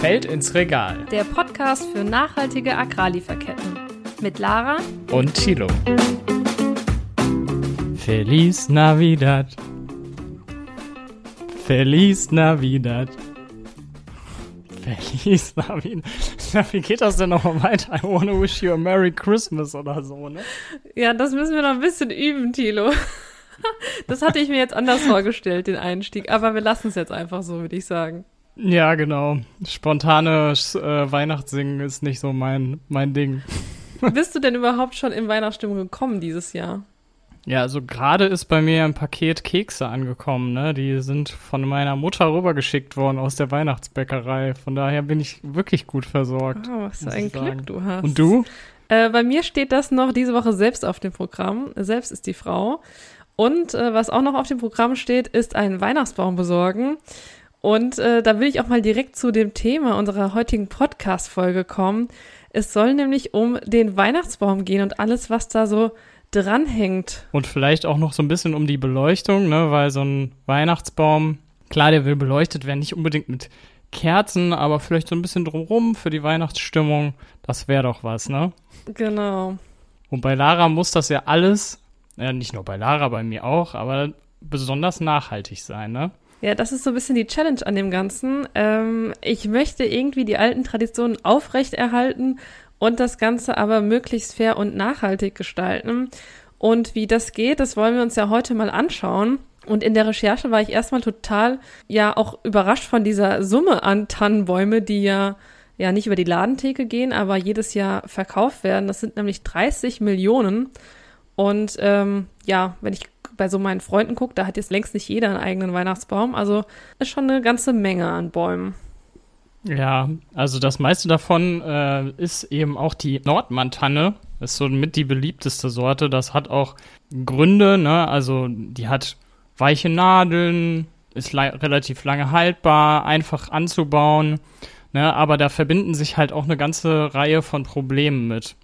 Feld ins Regal. Der Podcast für nachhaltige Agrarlieferketten. Mit Lara und Thilo. Feliz Navidad. Feliz Navidad. Feliz Navidad. Wie geht das denn nochmal weiter? I wanna wish you a Merry Christmas oder so, ne? Ja, das müssen wir noch ein bisschen üben, Thilo. Das hatte ich mir jetzt anders vorgestellt, den Einstieg. Aber wir lassen es jetzt einfach so, würde ich sagen. Ja, genau. Spontanes äh, Weihnachtssingen ist nicht so mein, mein Ding. Bist du denn überhaupt schon in Weihnachtsstimmung gekommen dieses Jahr? Ja, also gerade ist bei mir ein Paket Kekse angekommen, ne? Die sind von meiner Mutter rübergeschickt worden aus der Weihnachtsbäckerei. Von daher bin ich wirklich gut versorgt. Oh, was für ein Glück du hast. Und du? Äh, bei mir steht das noch diese Woche selbst auf dem Programm. Selbst ist die Frau. Und äh, was auch noch auf dem Programm steht, ist ein Weihnachtsbaum besorgen. Und äh, da will ich auch mal direkt zu dem Thema unserer heutigen Podcast-Folge kommen. Es soll nämlich um den Weihnachtsbaum gehen und alles, was da so dranhängt. Und vielleicht auch noch so ein bisschen um die Beleuchtung, ne? weil so ein Weihnachtsbaum, klar, der will beleuchtet werden, nicht unbedingt mit Kerzen, aber vielleicht so ein bisschen drumrum für die Weihnachtsstimmung. Das wäre doch was, ne? Genau. Und bei Lara muss das ja alles ja, nicht nur bei Lara, bei mir auch, aber besonders nachhaltig sein, ne? Ja, das ist so ein bisschen die Challenge an dem Ganzen. Ähm, ich möchte irgendwie die alten Traditionen aufrechterhalten und das Ganze aber möglichst fair und nachhaltig gestalten. Und wie das geht, das wollen wir uns ja heute mal anschauen. Und in der Recherche war ich erstmal total, ja, auch überrascht von dieser Summe an Tannenbäume, die ja, ja nicht über die Ladentheke gehen, aber jedes Jahr verkauft werden. Das sind nämlich 30 Millionen. Und ähm, ja, wenn ich bei so meinen Freunden gucke, da hat jetzt längst nicht jeder einen eigenen Weihnachtsbaum. Also ist schon eine ganze Menge an Bäumen. Ja, also das meiste davon äh, ist eben auch die Nordmantanne. Ist so mit die beliebteste Sorte. Das hat auch Gründe, ne? Also die hat weiche Nadeln, ist relativ lange haltbar, einfach anzubauen. Ne? Aber da verbinden sich halt auch eine ganze Reihe von Problemen mit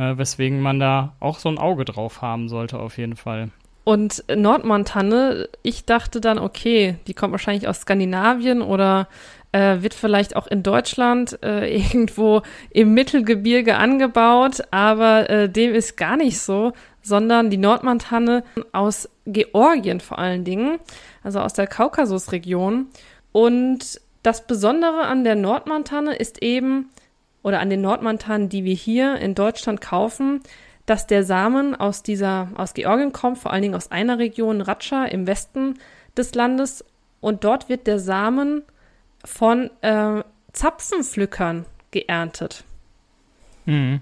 äh, weswegen man da auch so ein Auge drauf haben sollte, auf jeden Fall. Und Nordmontanne, ich dachte dann, okay, die kommt wahrscheinlich aus Skandinavien oder äh, wird vielleicht auch in Deutschland äh, irgendwo im Mittelgebirge angebaut, aber äh, dem ist gar nicht so, sondern die Nordmantanne aus Georgien vor allen Dingen, also aus der Kaukasusregion. Und das Besondere an der Nordmantanne ist eben, oder an den Nordmantanen, die wir hier in Deutschland kaufen, dass der Samen aus dieser, aus Georgien kommt, vor allen Dingen aus einer Region, Ratscha im Westen des Landes. Und dort wird der Samen von äh, Zapfenpflückern geerntet. Mhm.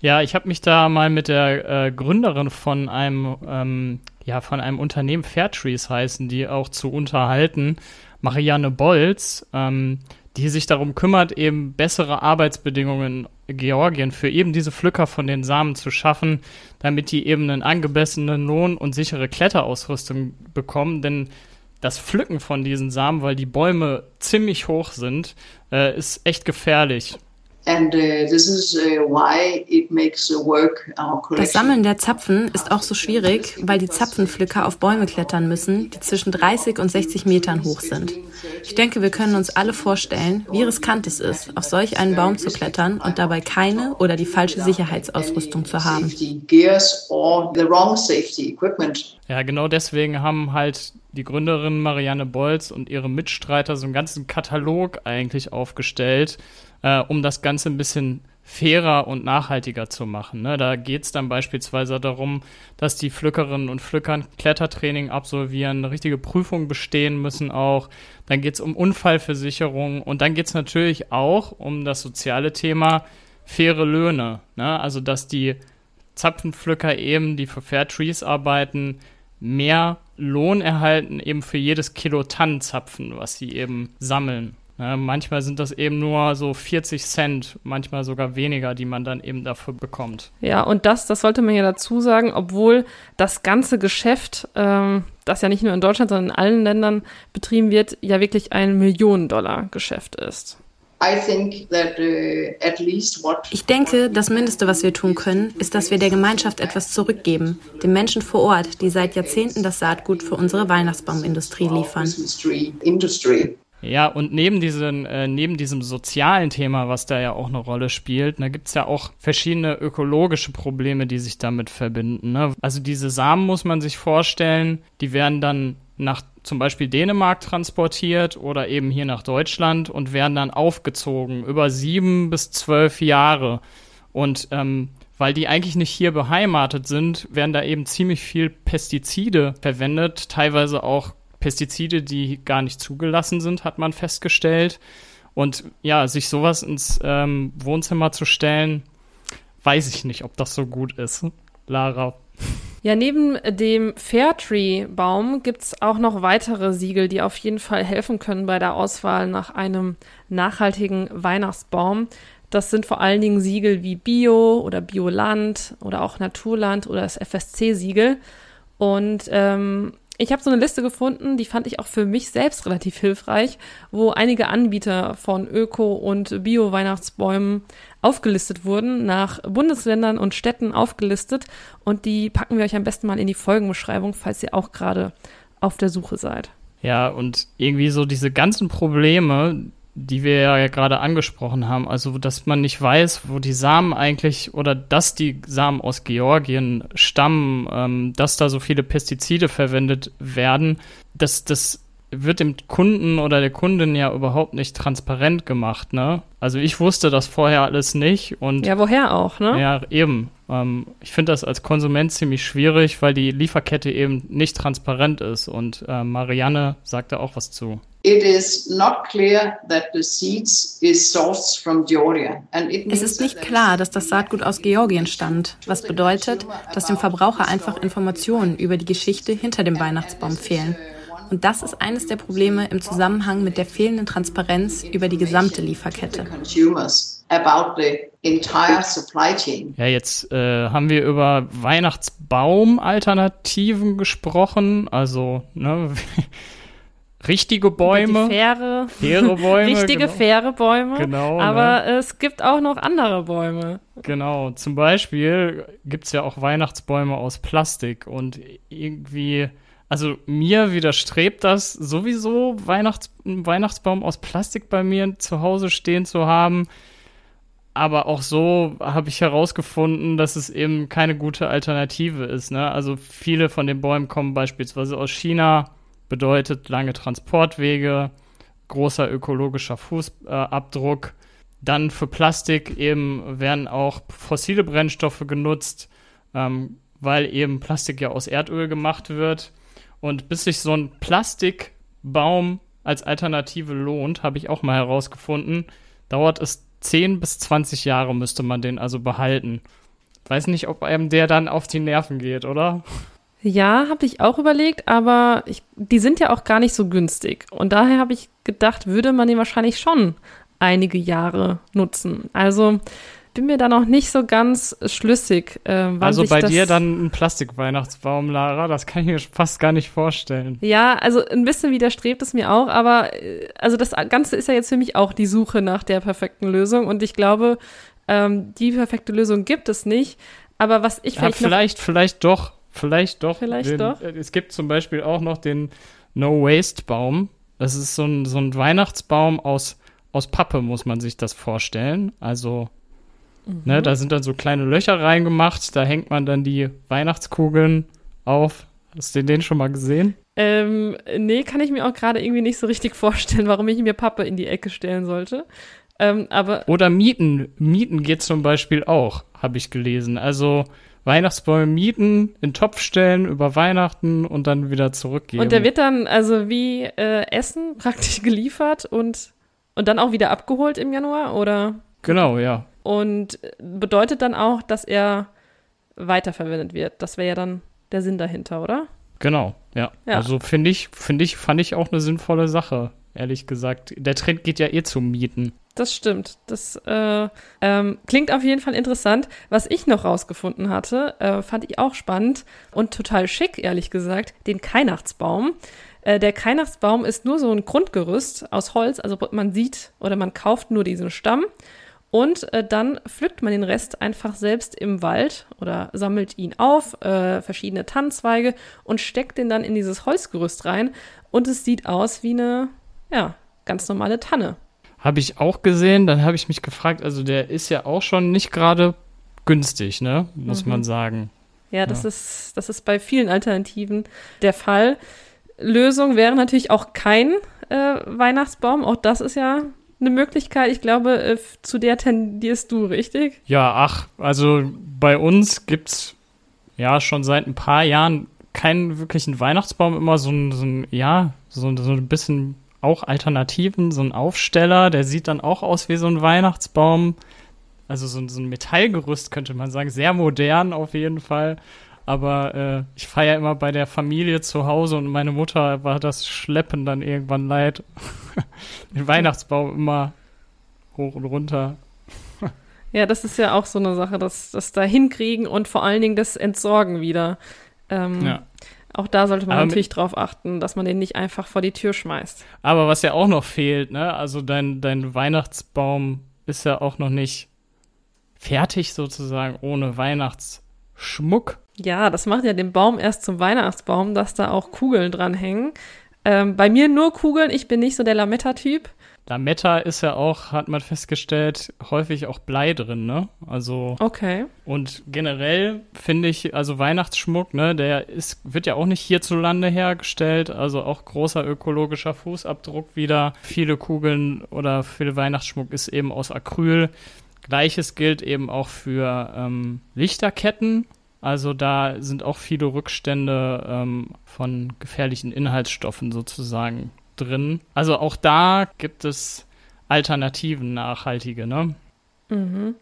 Ja, ich habe mich da mal mit der äh, Gründerin von einem, ähm, ja, von einem Unternehmen Fairtrees heißen, die auch zu unterhalten, Marianne Bolz. Ähm, die sich darum kümmert, eben bessere Arbeitsbedingungen in Georgien für eben diese Pflücker von den Samen zu schaffen, damit die eben einen angemessenen Lohn und sichere Kletterausrüstung bekommen. Denn das Pflücken von diesen Samen, weil die Bäume ziemlich hoch sind, äh, ist echt gefährlich. Uh, uh, das Sammeln der Zapfen ist auch so schwierig, weil die Zapfenpflücker auf Bäume klettern müssen, die zwischen 30 und 60 Metern hoch sind. Ich denke, wir können uns alle vorstellen, wie riskant es ist, auf solch einen Baum zu klettern und dabei keine oder die falsche Sicherheitsausrüstung zu haben. Ja, genau deswegen haben halt die Gründerin Marianne Bolz und ihre Mitstreiter so einen ganzen Katalog eigentlich aufgestellt, äh, um das Ganze ein bisschen fairer und nachhaltiger zu machen. Ne? Da geht es dann beispielsweise darum, dass die Pflückerinnen und Pflückern Klettertraining absolvieren, eine richtige Prüfung bestehen müssen auch. Dann geht es um Unfallversicherung und dann geht es natürlich auch um das soziale Thema faire Löhne. Ne? Also dass die Zapfenpflücker eben, die für Fair Trees arbeiten, mehr Lohn erhalten, eben für jedes Kilo Tannenzapfen, was sie eben sammeln. Ja, manchmal sind das eben nur so 40 Cent, manchmal sogar weniger, die man dann eben dafür bekommt. Ja, und das, das sollte man ja dazu sagen, obwohl das ganze Geschäft, ähm, das ja nicht nur in Deutschland, sondern in allen Ländern betrieben wird, ja wirklich ein Millionen-Dollar-Geschäft ist. Uh, ich denke, das Mindeste, was wir tun können, ist, dass wir der Gemeinschaft etwas zurückgeben, den Menschen vor Ort, die seit Jahrzehnten das Saatgut für unsere Weihnachtsbaumindustrie liefern. Ja, und neben, diesen, äh, neben diesem sozialen Thema, was da ja auch eine Rolle spielt, da gibt's ja auch verschiedene ökologische Probleme, die sich damit verbinden. Ne? Also diese Samen muss man sich vorstellen, die werden dann nach zum Beispiel Dänemark transportiert oder eben hier nach Deutschland und werden dann aufgezogen über sieben bis zwölf Jahre. Und ähm, weil die eigentlich nicht hier beheimatet sind, werden da eben ziemlich viel Pestizide verwendet, teilweise auch Pestizide, die gar nicht zugelassen sind, hat man festgestellt. Und ja, sich sowas ins ähm, Wohnzimmer zu stellen, weiß ich nicht, ob das so gut ist. Lara. Ja, neben dem Fairtree-Baum gibt es auch noch weitere Siegel, die auf jeden Fall helfen können bei der Auswahl nach einem nachhaltigen Weihnachtsbaum. Das sind vor allen Dingen Siegel wie Bio oder Bioland oder auch Naturland oder das FSC-Siegel. Und ähm, ich habe so eine Liste gefunden, die fand ich auch für mich selbst relativ hilfreich, wo einige Anbieter von Öko- und Bio-Weihnachtsbäumen aufgelistet wurden, nach Bundesländern und Städten aufgelistet. Und die packen wir euch am besten mal in die Folgenbeschreibung, falls ihr auch gerade auf der Suche seid. Ja, und irgendwie so diese ganzen Probleme, die wir ja gerade angesprochen haben. Also, dass man nicht weiß, wo die Samen eigentlich oder dass die Samen aus Georgien stammen, ähm, dass da so viele Pestizide verwendet werden, das, das wird dem Kunden oder der Kundin ja überhaupt nicht transparent gemacht, ne? Also ich wusste das vorher alles nicht und. Ja, woher auch, ne? Ja, eben. Ähm, ich finde das als Konsument ziemlich schwierig, weil die Lieferkette eben nicht transparent ist und äh, Marianne sagte auch was zu. It is not clear that the seeds is sourced from Georgia. es ist nicht klar, dass das Saatgut aus Georgien stammt, was bedeutet, dass dem Verbraucher einfach Informationen über die Geschichte hinter dem Weihnachtsbaum fehlen. Und das ist eines der Probleme im Zusammenhang mit der fehlenden Transparenz über die gesamte Lieferkette. Ja, jetzt äh, haben wir über Weihnachtsbaum-Alternativen gesprochen. Also, ne, richtige Bäume. Faire. Faire Bäume. Richtige, genau. faire Bäume. Genau. Ne? Aber ne? es gibt auch noch andere Bäume. Genau. Zum Beispiel gibt es ja auch Weihnachtsbäume aus Plastik und irgendwie also mir widerstrebt das sowieso, Weihnachts einen Weihnachtsbaum aus Plastik bei mir zu Hause stehen zu haben. Aber auch so habe ich herausgefunden, dass es eben keine gute Alternative ist. Ne? Also viele von den Bäumen kommen beispielsweise aus China, bedeutet lange Transportwege, großer ökologischer Fußabdruck. Dann für Plastik eben werden auch fossile Brennstoffe genutzt, ähm, weil eben Plastik ja aus Erdöl gemacht wird. Und bis sich so ein Plastikbaum als Alternative lohnt, habe ich auch mal herausgefunden, dauert es 10 bis 20 Jahre müsste man den also behalten. Weiß nicht, ob einem der dann auf die Nerven geht, oder? Ja, habe ich auch überlegt, aber ich, die sind ja auch gar nicht so günstig. Und daher habe ich gedacht, würde man den wahrscheinlich schon einige Jahre nutzen. Also bin mir da noch nicht so ganz schlüssig. Äh, also bei dir dann ein Plastikweihnachtsbaum, Lara, das kann ich mir fast gar nicht vorstellen. Ja, also ein bisschen widerstrebt es mir auch, aber äh, also das Ganze ist ja jetzt für mich auch die Suche nach der perfekten Lösung und ich glaube, ähm, die perfekte Lösung gibt es nicht. Aber was ich vielleicht. Ja, vielleicht, vielleicht doch. Vielleicht doch. Vielleicht den, doch. Äh, es gibt zum Beispiel auch noch den No-Waste-Baum. Das ist so ein, so ein Weihnachtsbaum aus, aus Pappe, muss man sich das vorstellen. Also Mhm. Ne, da sind dann so kleine Löcher reingemacht, da hängt man dann die Weihnachtskugeln auf. Hast du den schon mal gesehen? Ähm, nee, kann ich mir auch gerade irgendwie nicht so richtig vorstellen, warum ich mir Pappe in die Ecke stellen sollte. Ähm, aber Oder Mieten. Mieten geht zum Beispiel auch, habe ich gelesen. Also Weihnachtsbäume mieten, in Topf stellen über Weihnachten und dann wieder zurückgeben. Und der wird dann also wie äh, Essen praktisch geliefert und, und dann auch wieder abgeholt im Januar, oder? Genau, ja. Und bedeutet dann auch, dass er weiterverwendet wird. Das wäre ja dann der Sinn dahinter, oder? Genau, ja. ja. Also finde ich, finde ich, fand ich auch eine sinnvolle Sache, ehrlich gesagt. Der Trend geht ja eh zum Mieten. Das stimmt. Das äh, ähm, klingt auf jeden Fall interessant. Was ich noch rausgefunden hatte, äh, fand ich auch spannend und total schick, ehrlich gesagt, den Keinachtsbaum. Äh, der Keinachtsbaum ist nur so ein Grundgerüst aus Holz, also man sieht oder man kauft nur diesen Stamm und äh, dann pflückt man den Rest einfach selbst im Wald oder sammelt ihn auf, äh, verschiedene Tannenzweige und steckt den dann in dieses Holzgerüst rein. Und es sieht aus wie eine, ja, ganz normale Tanne. Habe ich auch gesehen, dann habe ich mich gefragt, also der ist ja auch schon nicht gerade günstig, ne? Muss mhm. man sagen. Ja, das, ja. Ist, das ist bei vielen Alternativen der Fall. Lösung wäre natürlich auch kein äh, Weihnachtsbaum. Auch das ist ja eine Möglichkeit. Ich glaube, äh, zu der tendierst du, richtig? Ja, ach, also bei uns gibt es ja schon seit ein paar Jahren keinen wirklichen Weihnachtsbaum, immer so ein, so ein ja, so, so ein bisschen auch Alternativen, so ein Aufsteller, der sieht dann auch aus wie so ein Weihnachtsbaum. Also so, so ein Metallgerüst könnte man sagen, sehr modern auf jeden Fall. Aber äh, ich feiere immer bei der Familie zu Hause und meine Mutter war das Schleppen dann irgendwann leid. Den Weihnachtsbaum immer hoch und runter. ja, das ist ja auch so eine Sache, das, das da hinkriegen und vor allen Dingen das Entsorgen wieder. Ähm, ja. Auch da sollte man aber natürlich drauf achten, dass man den nicht einfach vor die Tür schmeißt. Aber was ja auch noch fehlt, ne? Also dein, dein Weihnachtsbaum ist ja auch noch nicht fertig sozusagen ohne Weihnachtsschmuck. Ja, das macht ja den Baum erst zum Weihnachtsbaum, dass da auch Kugeln dran hängen. Ähm, bei mir nur Kugeln, ich bin nicht so der Lametta-Typ. Lametta ist ja auch, hat man festgestellt, häufig auch Blei drin, ne? Also. Okay. Und generell finde ich, also Weihnachtsschmuck, ne, der ist, wird ja auch nicht hierzulande hergestellt, also auch großer ökologischer Fußabdruck wieder. Viele Kugeln oder viel Weihnachtsschmuck ist eben aus Acryl. Gleiches gilt eben auch für ähm, Lichterketten. Also da sind auch viele Rückstände ähm, von gefährlichen Inhaltsstoffen sozusagen drin. Also auch da gibt es Alternativen, nachhaltige, ne? Mhm.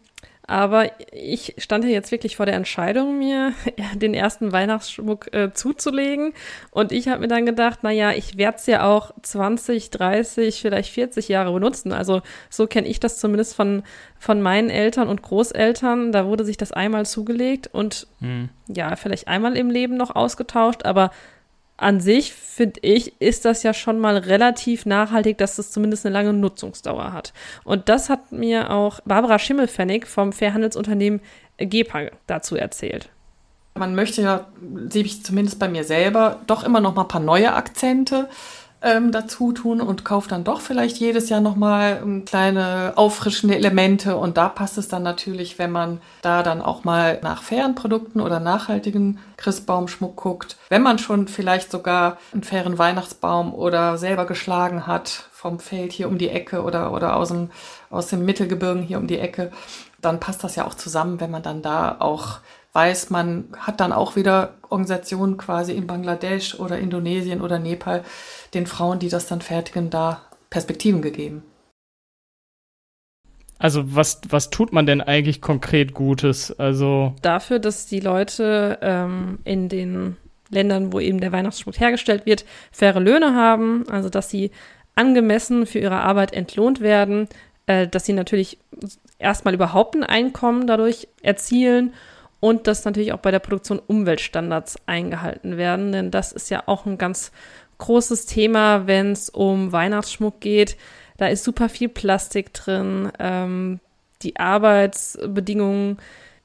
Aber ich stand ja jetzt wirklich vor der Entscheidung, mir den ersten Weihnachtsschmuck äh, zuzulegen. Und ich habe mir dann gedacht, naja, ich werde es ja auch 20, 30, vielleicht 40 Jahre benutzen. Also so kenne ich das zumindest von, von meinen Eltern und Großeltern. Da wurde sich das einmal zugelegt und hm. ja, vielleicht einmal im Leben noch ausgetauscht. Aber an sich, finde ich, ist das ja schon mal relativ nachhaltig, dass es zumindest eine lange Nutzungsdauer hat. Und das hat mir auch Barbara Schimmelfennig vom Fairhandelsunternehmen GEPA dazu erzählt. Man möchte ja, sehe ich zumindest bei mir selber, doch immer noch mal ein paar neue Akzente ähm, dazu tun und kauft dann doch vielleicht jedes Jahr nochmal ähm, kleine auffrischende Elemente. Und da passt es dann natürlich, wenn man da dann auch mal nach fairen Produkten oder nachhaltigen Christbaumschmuck guckt. Wenn man schon vielleicht sogar einen fairen Weihnachtsbaum oder selber geschlagen hat vom Feld hier um die Ecke oder, oder aus dem, aus dem Mittelgebirgen hier um die Ecke, dann passt das ja auch zusammen, wenn man dann da auch weiß, man hat dann auch wieder Organisationen quasi in Bangladesch oder Indonesien oder Nepal, den Frauen, die das dann fertigen, da Perspektiven gegeben. Also was, was tut man denn eigentlich konkret Gutes? Also dafür, dass die Leute ähm, in den Ländern, wo eben der Weihnachtsschmuck hergestellt wird, faire Löhne haben, also dass sie angemessen für ihre Arbeit entlohnt werden, äh, dass sie natürlich erstmal überhaupt ein Einkommen dadurch erzielen und dass natürlich auch bei der Produktion Umweltstandards eingehalten werden, denn das ist ja auch ein ganz großes Thema, wenn es um Weihnachtsschmuck geht. Da ist super viel Plastik drin. Ähm, die Arbeitsbedingungen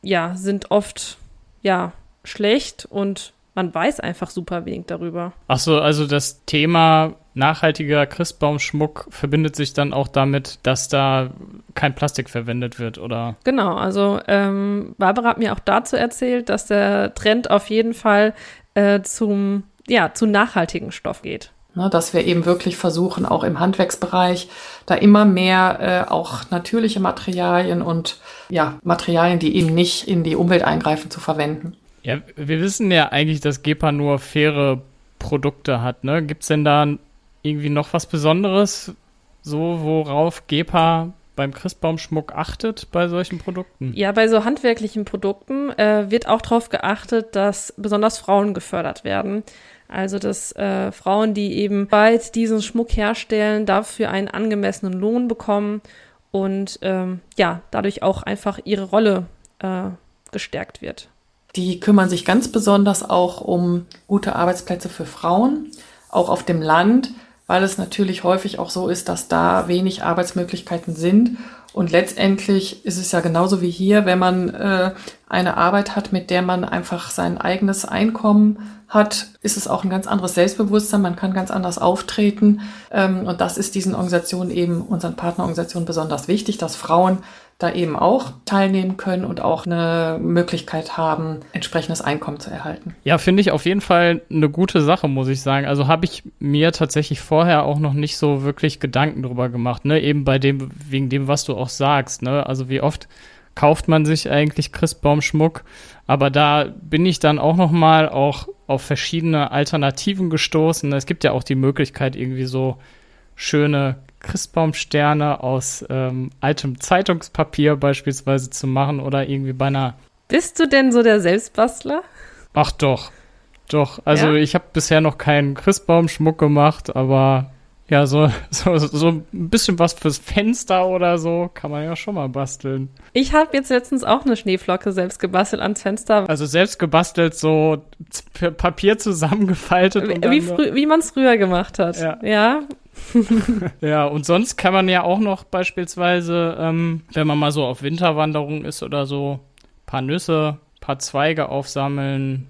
ja sind oft ja schlecht und man weiß einfach super wenig darüber. Ach so, also das Thema nachhaltiger Christbaumschmuck verbindet sich dann auch damit, dass da kein Plastik verwendet wird, oder? Genau, also ähm, Barbara hat mir auch dazu erzählt, dass der Trend auf jeden Fall äh, zum, ja, zu nachhaltigen Stoff geht. Ne, dass wir eben wirklich versuchen, auch im Handwerksbereich da immer mehr äh, auch natürliche Materialien und ja, Materialien, die eben nicht in die Umwelt eingreifen, zu verwenden. Ja, wir wissen ja eigentlich, dass GEPA nur faire Produkte hat. Ne? Gibt es denn da irgendwie noch was Besonderes, so worauf GEPA beim Christbaumschmuck achtet bei solchen Produkten? Ja, bei so handwerklichen Produkten äh, wird auch darauf geachtet, dass besonders Frauen gefördert werden. Also dass äh, Frauen, die eben bald diesen Schmuck herstellen, dafür einen angemessenen Lohn bekommen und ähm, ja, dadurch auch einfach ihre Rolle äh, gestärkt wird. Die kümmern sich ganz besonders auch um gute Arbeitsplätze für Frauen, auch auf dem Land weil es natürlich häufig auch so ist, dass da wenig Arbeitsmöglichkeiten sind. Und letztendlich ist es ja genauso wie hier, wenn man äh, eine Arbeit hat, mit der man einfach sein eigenes Einkommen hat, ist es auch ein ganz anderes Selbstbewusstsein. Man kann ganz anders auftreten. Ähm, und das ist diesen Organisationen eben, unseren Partnerorganisationen besonders wichtig, dass Frauen da eben auch teilnehmen können und auch eine Möglichkeit haben, entsprechendes Einkommen zu erhalten. Ja, finde ich auf jeden Fall eine gute Sache, muss ich sagen. Also habe ich mir tatsächlich vorher auch noch nicht so wirklich Gedanken drüber gemacht, ne? Eben bei dem, wegen dem, was du auch sagst, ne? Also wie oft kauft man sich eigentlich Christbaumschmuck? Aber da bin ich dann auch noch mal auch auf verschiedene Alternativen gestoßen. Es gibt ja auch die Möglichkeit, irgendwie so schöne Christbaumsterne aus ähm, altem Zeitungspapier beispielsweise zu machen oder irgendwie bei einer. Bist du denn so der Selbstbastler? Ach doch, doch. Also ja? ich habe bisher noch keinen Christbaumschmuck gemacht, aber ja, so, so, so ein bisschen was fürs Fenster oder so kann man ja schon mal basteln. Ich habe jetzt letztens auch eine Schneeflocke selbst gebastelt ans Fenster. Also selbst gebastelt, so Papier zusammengefaltet. Wie, wie, wie man es früher gemacht hat. Ja. ja. ja, und sonst kann man ja auch noch beispielsweise, ähm, wenn man mal so auf Winterwanderung ist oder so, paar Nüsse, paar Zweige aufsammeln,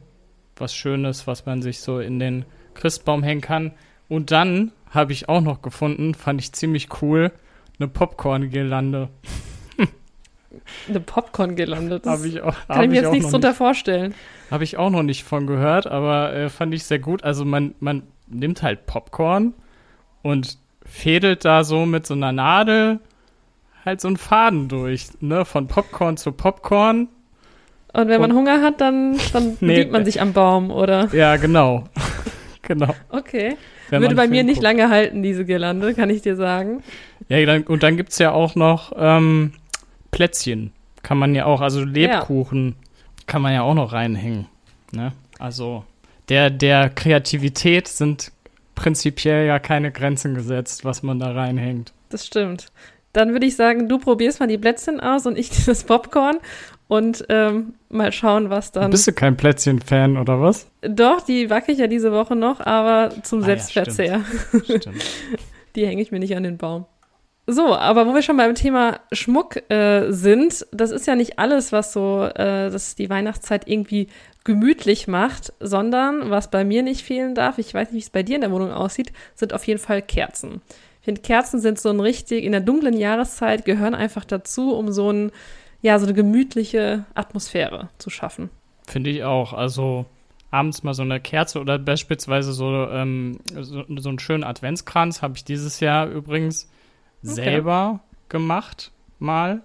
was Schönes, was man sich so in den Christbaum hängen kann. Und dann habe ich auch noch gefunden, fand ich ziemlich cool, eine Popcorn-Girlande. eine Popcorn-Girlande? Das ich auch, kann ich mir jetzt nichts drunter nicht, vorstellen. Habe ich auch noch nicht von gehört, aber äh, fand ich sehr gut. Also man, man nimmt halt Popcorn und fädelt da so mit so einer Nadel halt so einen Faden durch, ne? Von Popcorn zu Popcorn. Und wenn man und, Hunger hat, dann, dann nee, bedient man sich am Baum, oder? Ja, genau. genau. Okay. Würde bei mir nicht guckt. lange halten, diese Girlande, kann ich dir sagen. Ja, und dann gibt es ja auch noch ähm, Plätzchen. Kann man ja auch, also Lebkuchen ja. kann man ja auch noch reinhängen. Ne? Also der, der Kreativität sind prinzipiell ja keine Grenzen gesetzt, was man da reinhängt. Das stimmt. Dann würde ich sagen, du probierst mal die Plätzchen aus und ich das Popcorn und ähm, mal schauen, was dann. Bist du kein Plätzchen-Fan oder was? Doch, die wacke ich ja diese Woche noch, aber zum ah, Selbstverzehr. Ja, stimmt. stimmt. die hänge ich mir nicht an den Baum. So, aber wo wir schon beim Thema Schmuck äh, sind, das ist ja nicht alles, was so äh, das die Weihnachtszeit irgendwie gemütlich macht, sondern was bei mir nicht fehlen darf, ich weiß nicht, wie es bei dir in der Wohnung aussieht, sind auf jeden Fall Kerzen. Ich finde, Kerzen sind so ein richtig, in der dunklen Jahreszeit gehören einfach dazu, um so ein ja, so eine gemütliche Atmosphäre zu schaffen. Finde ich auch. Also abends mal so eine Kerze oder beispielsweise so, ähm, so, so einen schönen Adventskranz habe ich dieses Jahr übrigens okay. selber gemacht, mal.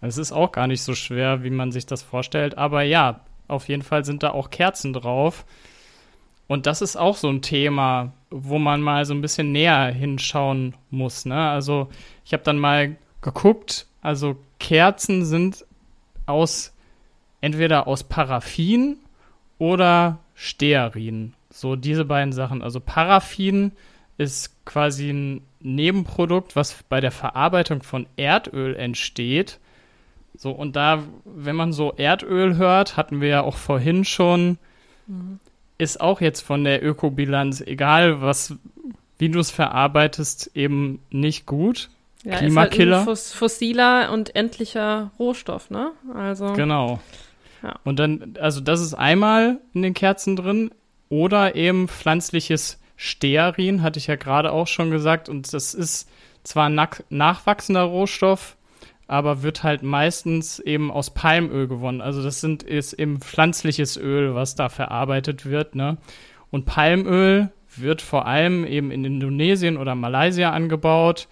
Es ist auch gar nicht so schwer, wie man sich das vorstellt. Aber ja, auf jeden Fall sind da auch Kerzen drauf. Und das ist auch so ein Thema, wo man mal so ein bisschen näher hinschauen muss. Ne? Also ich habe dann mal geguckt, also Kerzen sind aus entweder aus Paraffin oder Stearin. So diese beiden Sachen. Also Paraffin ist quasi ein Nebenprodukt, was bei der Verarbeitung von Erdöl entsteht. So, und da, wenn man so Erdöl hört, hatten wir ja auch vorhin schon, mhm. ist auch jetzt von der Ökobilanz, egal was, wie du es verarbeitest, eben nicht gut. Ja, Klimakiller. Ist halt ein fossiler und endlicher Rohstoff, ne? Also. Genau. Ja. Und dann, also das ist einmal in den Kerzen drin oder eben pflanzliches Stearin, hatte ich ja gerade auch schon gesagt. Und das ist zwar ein nachwachsender Rohstoff, aber wird halt meistens eben aus Palmöl gewonnen. Also das sind, ist eben pflanzliches Öl, was da verarbeitet wird, ne? Und Palmöl wird vor allem eben in Indonesien oder Malaysia angebaut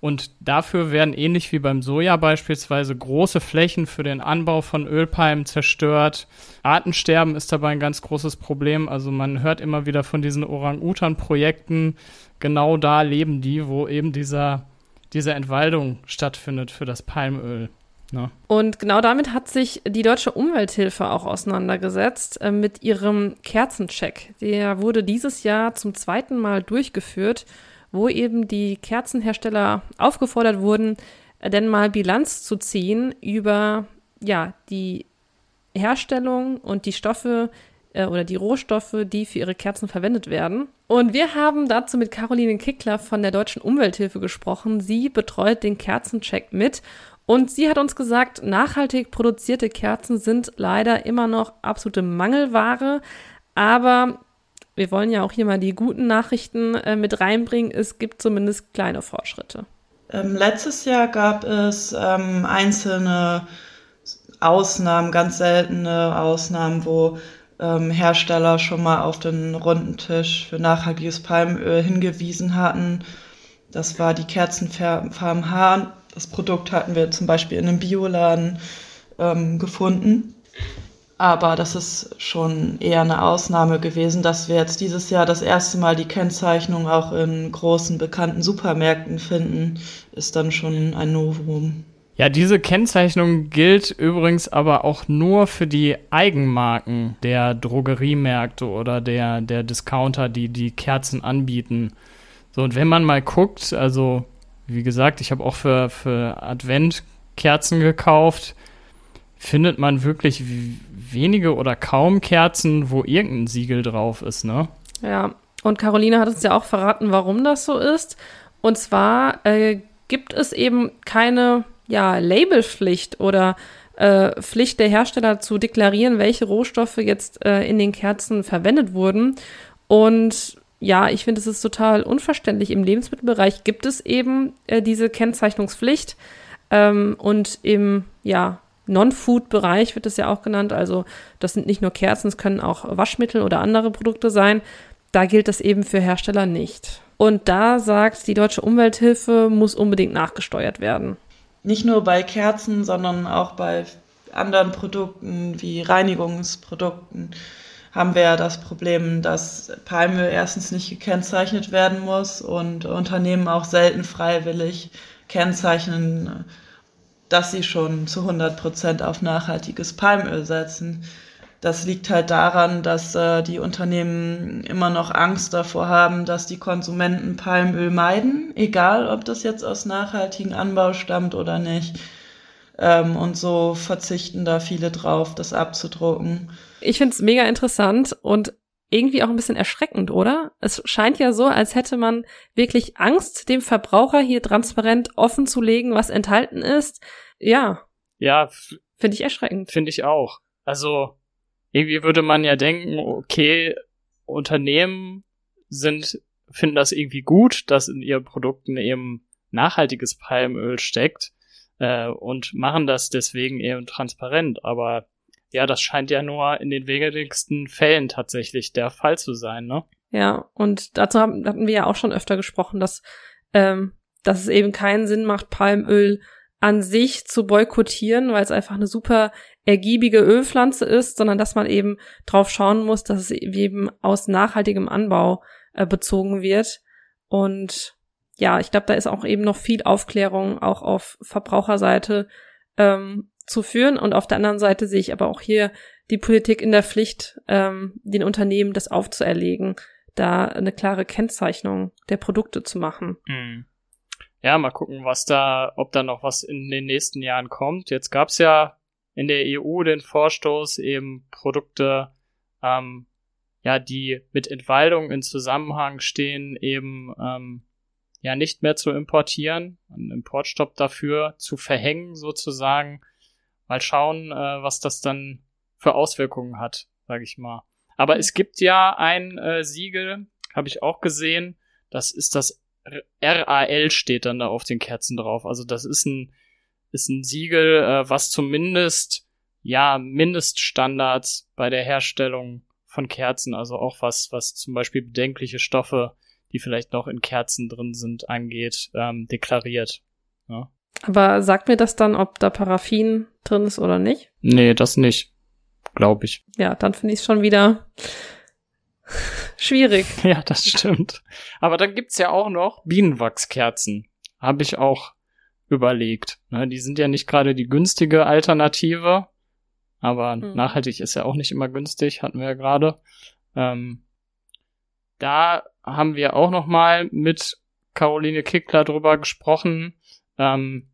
und dafür werden ähnlich wie beim Soja beispielsweise große Flächen für den Anbau von Ölpalmen zerstört. Artensterben ist dabei ein ganz großes Problem. Also man hört immer wieder von diesen Orang-Utan-Projekten. Genau da leben die, wo eben dieser, diese Entwaldung stattfindet für das Palmöl. Ne? Und genau damit hat sich die Deutsche Umwelthilfe auch auseinandergesetzt äh, mit ihrem Kerzencheck. Der wurde dieses Jahr zum zweiten Mal durchgeführt wo eben die Kerzenhersteller aufgefordert wurden, denn mal Bilanz zu ziehen über ja, die Herstellung und die Stoffe äh, oder die Rohstoffe, die für ihre Kerzen verwendet werden. Und wir haben dazu mit Caroline Kickler von der Deutschen Umwelthilfe gesprochen. Sie betreut den Kerzencheck mit Und sie hat uns gesagt, nachhaltig produzierte Kerzen sind leider immer noch absolute Mangelware. Aber wir wollen ja auch hier mal die guten Nachrichten äh, mit reinbringen. Es gibt zumindest kleine Fortschritte. Ähm, letztes Jahr gab es ähm, einzelne Ausnahmen, ganz seltene Ausnahmen, wo ähm, Hersteller schon mal auf den runden Tisch für nachhaltiges Palmöl hingewiesen hatten. Das war die Kerzenfarm Hahn. Das Produkt hatten wir zum Beispiel in einem Bioladen ähm, gefunden. Aber das ist schon eher eine Ausnahme gewesen, dass wir jetzt dieses Jahr das erste Mal die Kennzeichnung auch in großen bekannten Supermärkten finden, ist dann schon ein Novum. Ja, diese Kennzeichnung gilt übrigens aber auch nur für die Eigenmarken der Drogeriemärkte oder der, der Discounter, die die Kerzen anbieten. So, und wenn man mal guckt, also wie gesagt, ich habe auch für, für Advent Kerzen gekauft, findet man wirklich wenige oder kaum Kerzen, wo irgendein Siegel drauf ist, ne? Ja, und Caroline hat uns ja auch verraten, warum das so ist. Und zwar äh, gibt es eben keine ja, Labelpflicht oder äh, Pflicht der Hersteller zu deklarieren, welche Rohstoffe jetzt äh, in den Kerzen verwendet wurden. Und ja, ich finde, es ist total unverständlich. Im Lebensmittelbereich gibt es eben äh, diese Kennzeichnungspflicht. Ähm, und im ja, Non-Food-Bereich wird es ja auch genannt. Also das sind nicht nur Kerzen, es können auch Waschmittel oder andere Produkte sein. Da gilt das eben für Hersteller nicht. Und da sagt die Deutsche Umwelthilfe, muss unbedingt nachgesteuert werden. Nicht nur bei Kerzen, sondern auch bei anderen Produkten wie Reinigungsprodukten haben wir ja das Problem, dass Palmöl erstens nicht gekennzeichnet werden muss und Unternehmen auch selten freiwillig kennzeichnen, dass sie schon zu 100 Prozent auf nachhaltiges Palmöl setzen. Das liegt halt daran, dass äh, die Unternehmen immer noch Angst davor haben, dass die Konsumenten Palmöl meiden, egal ob das jetzt aus nachhaltigem Anbau stammt oder nicht. Ähm, und so verzichten da viele drauf, das abzudrucken. Ich finde es mega interessant und irgendwie auch ein bisschen erschreckend, oder? Es scheint ja so, als hätte man wirklich Angst, dem Verbraucher hier transparent offen zu legen, was enthalten ist. Ja. Ja. Finde ich erschreckend. Finde ich auch. Also, irgendwie würde man ja denken, okay, Unternehmen sind, finden das irgendwie gut, dass in ihren Produkten eben nachhaltiges Palmöl steckt äh, und machen das deswegen eben transparent. Aber ja, das scheint ja nur in den wenigsten Fällen tatsächlich der Fall zu sein, ne? Ja, und dazu haben, hatten wir ja auch schon öfter gesprochen, dass, ähm, dass es eben keinen Sinn macht, Palmöl an sich zu boykottieren, weil es einfach eine super ergiebige Ölpflanze ist, sondern dass man eben drauf schauen muss, dass es eben aus nachhaltigem Anbau äh, bezogen wird. Und ja, ich glaube, da ist auch eben noch viel Aufklärung auch auf Verbraucherseite ähm, zu führen. Und auf der anderen Seite sehe ich aber auch hier die Politik in der Pflicht, ähm, den Unternehmen das aufzuerlegen, da eine klare Kennzeichnung der Produkte zu machen. Mhm. Ja, mal gucken, was da, ob da noch was in den nächsten Jahren kommt. Jetzt gab's ja in der EU den Vorstoß, eben Produkte, ähm, ja, die mit Entwaldung in Zusammenhang stehen, eben ähm, ja nicht mehr zu importieren, einen Importstopp dafür zu verhängen sozusagen mal schauen, äh, was das dann für Auswirkungen hat, sage ich mal. Aber es gibt ja ein äh, Siegel, habe ich auch gesehen, das ist das RAL steht dann da auf den Kerzen drauf. Also das ist ein ist ein Siegel, äh, was zumindest ja Mindeststandards bei der Herstellung von Kerzen, also auch was was zum Beispiel bedenkliche Stoffe, die vielleicht noch in Kerzen drin sind, angeht, ähm, deklariert. Ja. Aber sagt mir das dann, ob da Paraffin drin ist oder nicht? Nee, das nicht. Glaube ich. Ja, dann finde ich es schon wieder schwierig. Ja, das stimmt. Aber dann gibt's ja auch noch Bienenwachskerzen. Habe ich auch überlegt. Ne, die sind ja nicht gerade die günstige Alternative, aber hm. nachhaltig ist ja auch nicht immer günstig, hatten wir ja gerade. Ähm, da haben wir auch noch mal mit Caroline Kickler drüber gesprochen, ähm,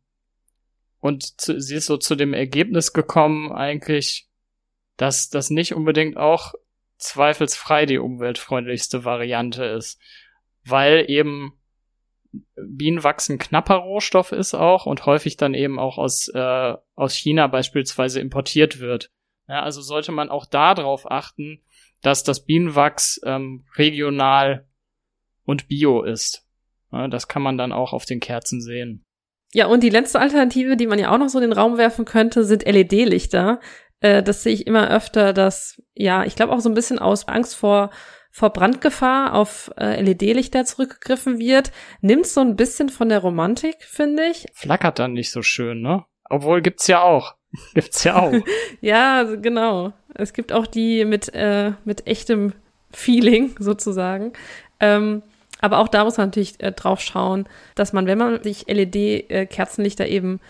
und zu, sie ist so zu dem Ergebnis gekommen, eigentlich, dass das nicht unbedingt auch zweifelsfrei die umweltfreundlichste Variante ist. Weil eben Bienenwachs ein knapper Rohstoff ist auch und häufig dann eben auch aus, äh, aus China beispielsweise importiert wird. Ja, also sollte man auch darauf achten, dass das Bienenwachs ähm, regional und bio ist. Ja, das kann man dann auch auf den Kerzen sehen. Ja, und die letzte Alternative, die man ja auch noch so in den Raum werfen könnte, sind LED-Lichter. Äh, das sehe ich immer öfter, dass, ja, ich glaube auch so ein bisschen aus Angst vor vor Brandgefahr auf äh, LED-Lichter zurückgegriffen wird, nimmt so ein bisschen von der Romantik, finde ich. Flackert dann nicht so schön, ne? Obwohl gibt's ja auch. gibt's ja auch. ja, genau. Es gibt auch die mit, äh, mit echtem Feeling sozusagen. Ähm, aber auch da muss man natürlich äh, drauf schauen, dass man, wenn man sich LED-Kerzenlichter äh, eben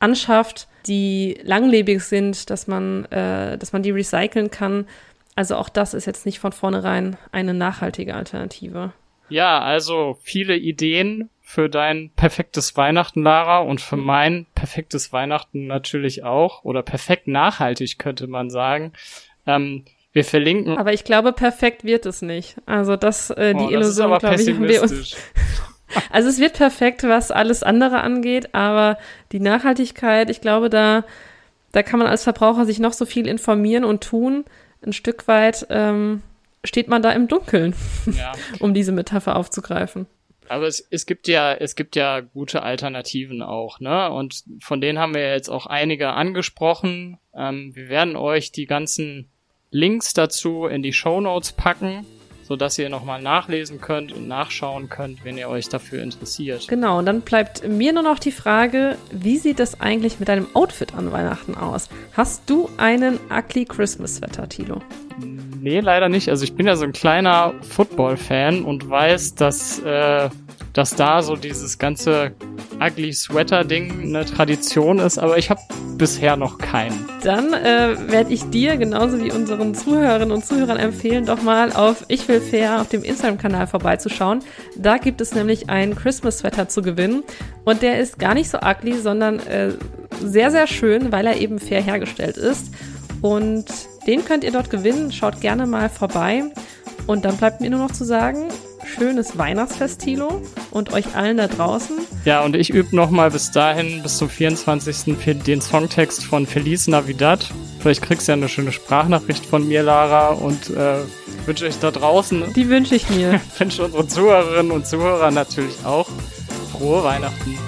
anschafft, die langlebig sind, dass man, äh, dass man die recyceln kann also auch das ist jetzt nicht von vornherein eine nachhaltige Alternative. Ja, also viele Ideen für dein perfektes Weihnachten, Lara, und für mein perfektes Weihnachten natürlich auch. Oder perfekt nachhaltig, könnte man sagen. Ähm, wir verlinken. Aber ich glaube, perfekt wird es nicht. Also das, äh, die oh, Illusion, glaube ich, haben wir uns. also es wird perfekt, was alles andere angeht, aber die Nachhaltigkeit, ich glaube, da, da kann man als Verbraucher sich noch so viel informieren und tun ein Stück weit ähm, steht man da im Dunkeln, ja. um diese Metapher aufzugreifen. Aber es, es gibt ja, es gibt ja gute Alternativen auch, ne? Und von denen haben wir jetzt auch einige angesprochen. Ähm, wir werden euch die ganzen Links dazu in die Show Notes packen so dass ihr nochmal nachlesen könnt und nachschauen könnt, wenn ihr euch dafür interessiert. Genau, und dann bleibt mir nur noch die Frage, wie sieht es eigentlich mit deinem Outfit an Weihnachten aus? Hast du einen ugly Christmas Sweater, Tilo? Nee, leider nicht. Also ich bin ja so ein kleiner Football-Fan und weiß, dass, äh, dass da so dieses ganze Ugly Sweater-Ding eine Tradition ist, aber ich habe bisher noch keinen. Dann äh, werde ich dir genauso wie unseren Zuhörerinnen und Zuhörern empfehlen, doch mal auf Ich will fair auf dem Instagram-Kanal vorbeizuschauen. Da gibt es nämlich einen Christmas-Sweater zu gewinnen und der ist gar nicht so ugly, sondern äh, sehr, sehr schön, weil er eben fair hergestellt ist. Und den könnt ihr dort gewinnen. Schaut gerne mal vorbei. Und dann bleibt mir nur noch zu sagen, schönes Weihnachtsfest, Tilo, und euch allen da draußen. Ja, und ich übe nochmal bis dahin, bis zum 24. den Songtext von Feliz Navidad. Vielleicht kriegst du ja eine schöne Sprachnachricht von mir, Lara, und äh, wünsche euch da draußen. Die wünsche ich mir. wünsche unseren Zuhörerinnen und Zuhörern natürlich auch frohe Weihnachten.